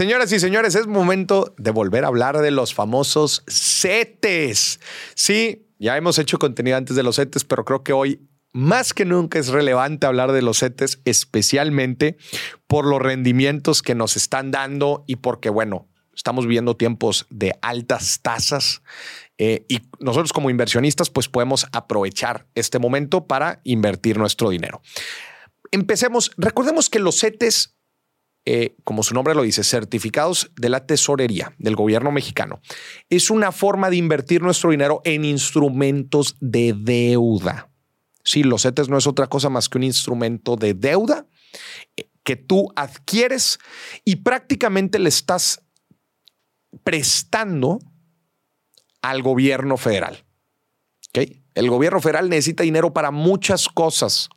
Señoras y señores, es momento de volver a hablar de los famosos CETES. Sí, ya hemos hecho contenido antes de los CETES, pero creo que hoy más que nunca es relevante hablar de los CETES, especialmente por los rendimientos que nos están dando y porque, bueno, estamos viviendo tiempos de altas tasas eh, y nosotros como inversionistas pues podemos aprovechar este momento para invertir nuestro dinero. Empecemos, recordemos que los CETES, eh, como su nombre lo dice, certificados de la tesorería del gobierno mexicano, es una forma de invertir nuestro dinero en instrumentos de deuda. Sí, los CETES no es otra cosa más que un instrumento de deuda eh, que tú adquieres y prácticamente le estás prestando al gobierno federal. El gobierno federal necesita dinero para muchas cosas.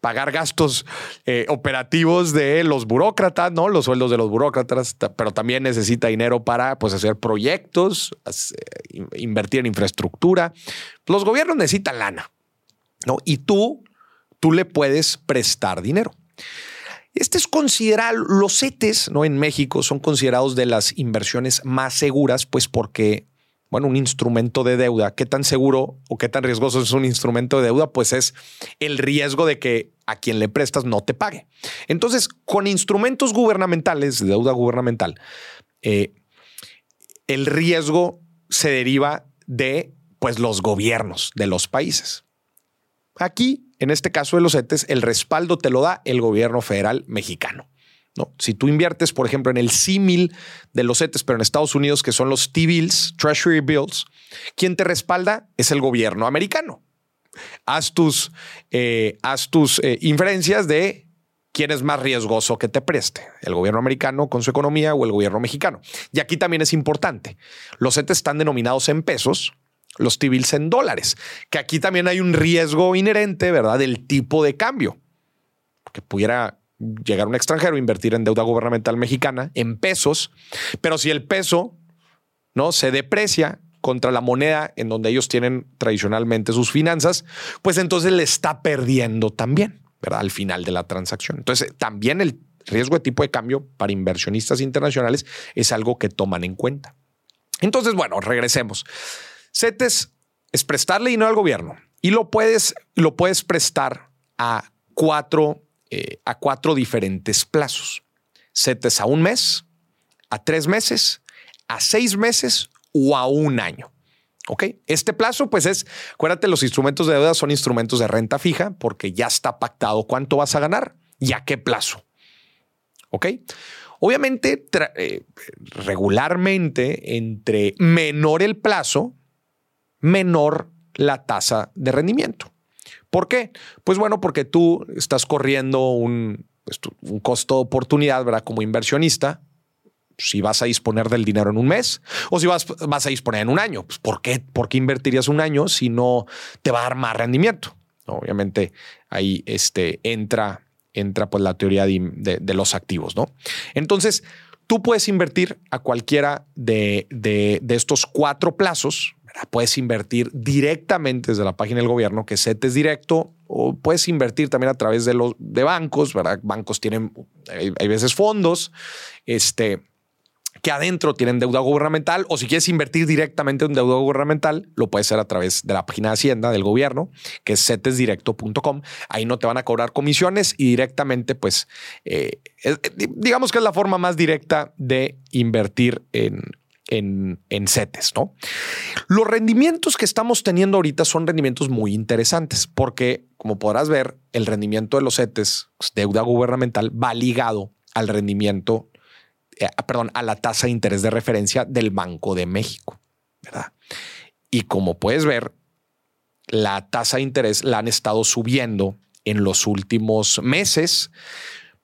Pagar gastos eh, operativos de los burócratas, ¿no? Los sueldos de los burócratas, pero también necesita dinero para pues, hacer proyectos, invertir en infraestructura. Los gobiernos necesitan lana. ¿no? Y tú, tú le puedes prestar dinero. Este es considerado, los CETES, ¿no? En México son considerados de las inversiones más seguras, pues porque, bueno, un instrumento de deuda, ¿qué tan seguro o qué tan riesgoso es un instrumento de deuda? Pues es el riesgo de que a quien le prestas no te pague. Entonces, con instrumentos gubernamentales, de deuda gubernamental, eh, el riesgo se deriva de, pues, los gobiernos de los países. Aquí, en este caso de los CETES, el respaldo te lo da el gobierno federal mexicano. ¿No? Si tú inviertes, por ejemplo, en el símil de los CETES, pero en Estados Unidos, que son los T-bills, Treasury Bills, quien te respalda es el gobierno americano. Haz tus, eh, haz tus eh, inferencias de quién es más riesgoso que te preste, el gobierno americano con su economía o el gobierno mexicano. Y aquí también es importante, los CETES están denominados en pesos, los T-bills en dólares, que aquí también hay un riesgo inherente, ¿verdad? Del tipo de cambio, que pudiera llegar un extranjero invertir en deuda gubernamental mexicana en pesos, pero si el peso no se deprecia contra la moneda en donde ellos tienen tradicionalmente sus finanzas, pues entonces le está perdiendo también, ¿verdad? Al final de la transacción. Entonces, también el riesgo de tipo de cambio para inversionistas internacionales es algo que toman en cuenta. Entonces, bueno, regresemos. CETES es prestarle dinero al gobierno y lo puedes, lo puedes prestar a cuatro, eh, a cuatro diferentes plazos. CETES a un mes, a tres meses, a seis meses o a un año. Ok, este plazo, pues es, acuérdate, los instrumentos de deuda son instrumentos de renta fija porque ya está pactado cuánto vas a ganar y a qué plazo. Ok, obviamente, eh, regularmente, entre menor el plazo, menor la tasa de rendimiento. ¿Por qué? Pues bueno, porque tú estás corriendo un, pues, un costo de oportunidad, ¿verdad? Como inversionista, si vas a disponer del dinero en un mes o si vas, a disponer en un año. Pues ¿por, qué? ¿Por qué invertirías un año si no te va a dar más rendimiento? Obviamente ahí este, entra, entra pues la teoría de, los activos, ¿no? Entonces, tú puedes invertir a cualquiera de estos cuatro plazos, Puedes invertir directamente desde la página del gobierno, que CETES directo, o puedes invertir también a través de los de bancos, ¿verdad? Bancos tienen, hay, veces fondos, este, que adentro tienen deuda gubernamental, o si quieres invertir directamente en deuda gubernamental, lo puedes hacer a través de la página de Hacienda del gobierno, que es cetesdirecto.com. Ahí no te van a cobrar comisiones y directamente, pues, eh, digamos que es la forma más directa de invertir en, en, en ¿no? Los rendimientos que estamos teniendo ahorita son rendimientos muy interesantes porque, como podrás ver, el rendimiento de los CETES, pues, deuda gubernamental, va ligado al rendimiento, eh, perdón, a la tasa de interés de referencia del Banco de México, ¿verdad? Y como puedes ver, la tasa de interés la han estado subiendo en los últimos meses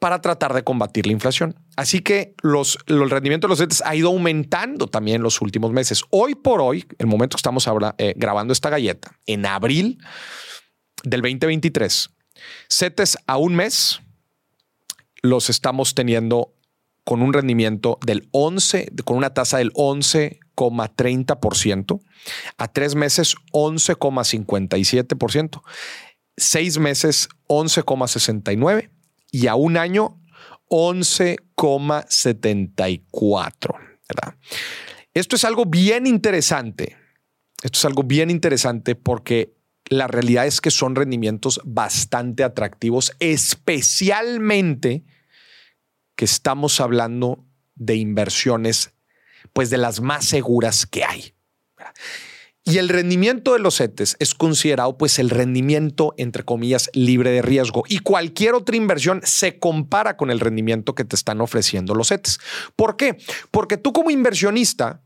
para tratar de combatir la inflación. Así que los, el rendimiento de los CETES ha ido aumentando también en los últimos meses. Hoy por hoy, el momento que estamos ahora, eh, grabando esta galleta, en abril del 2023, CETES a un mes los estamos teniendo con un rendimiento del 11, con una tasa del 11,30%, a tres meses 11,57%, seis meses 11,69% y a un año 11,74. ¿verdad? Esto es algo bien interesante. Esto es algo bien interesante porque la realidad es que son rendimientos bastante atractivos, especialmente que estamos hablando de inversiones, pues de las más seguras que hay. Y el rendimiento de los CETES es considerado pues el rendimiento, entre comillas, libre de riesgo. Y cualquier otra inversión se compara con el rendimiento que te están ofreciendo los CETES. ¿Por qué? Porque tú como inversionista,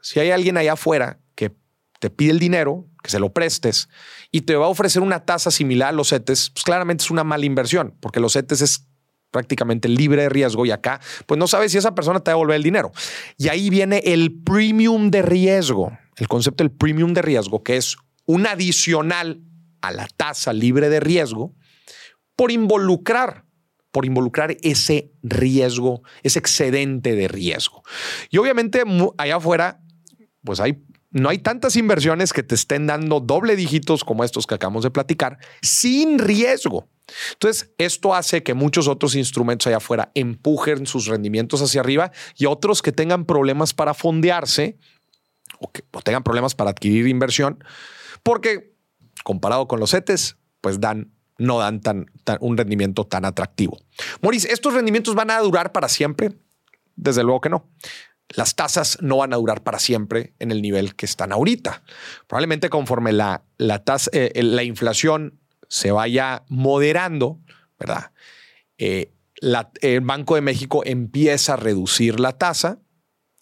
si hay alguien allá afuera que te pide el dinero, que se lo prestes y te va a ofrecer una tasa similar a los CETES, pues claramente es una mala inversión, porque los CETES es prácticamente libre de riesgo y acá, pues no sabes si esa persona te va a el dinero. Y ahí viene el premium de riesgo, el concepto del premium de riesgo, que es un adicional a la tasa libre de riesgo por involucrar, por involucrar ese riesgo, ese excedente de riesgo. Y obviamente allá afuera, pues hay no hay tantas inversiones que te estén dando doble dígitos como estos que acabamos de platicar, sin riesgo. Entonces, esto hace que muchos otros instrumentos allá afuera empujen sus rendimientos hacia arriba y otros que tengan problemas para fondearse o que tengan problemas para adquirir inversión, porque comparado con los CETES, pues dan no dan tan, un rendimiento tan atractivo. Maurice, ¿estos rendimientos van a durar para siempre? Desde luego que no. Las tasas no van a durar para siempre en el nivel que están ahorita. Probablemente conforme la, la, tasa, eh, la inflación se vaya moderando, ¿verdad? Eh, el Banco de México empieza a reducir la tasa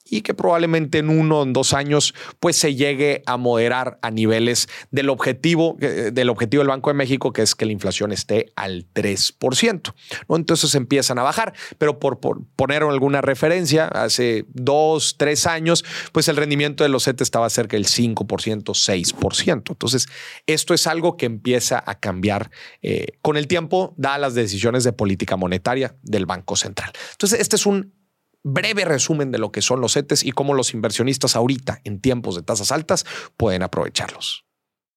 y que probablemente en uno o en dos años pues se llegue a moderar a niveles del objetivo, eh, del objetivo del Banco de México, que es que la inflación esté al 3%. ¿no? Entonces empiezan a bajar, pero por, poner alguna referencia, hace dos, tres años, pues el rendimiento de los CETES estaba cerca del 5%, 6%. Entonces, esto es algo que empieza a cambiar eh, con el tiempo, dadas las decisiones de política monetaria del Banco Central. Entonces, este es un breve resumen de lo que son los CETES y cómo los inversionistas ahorita, en tiempos de tasas altas, pueden aprovecharlos.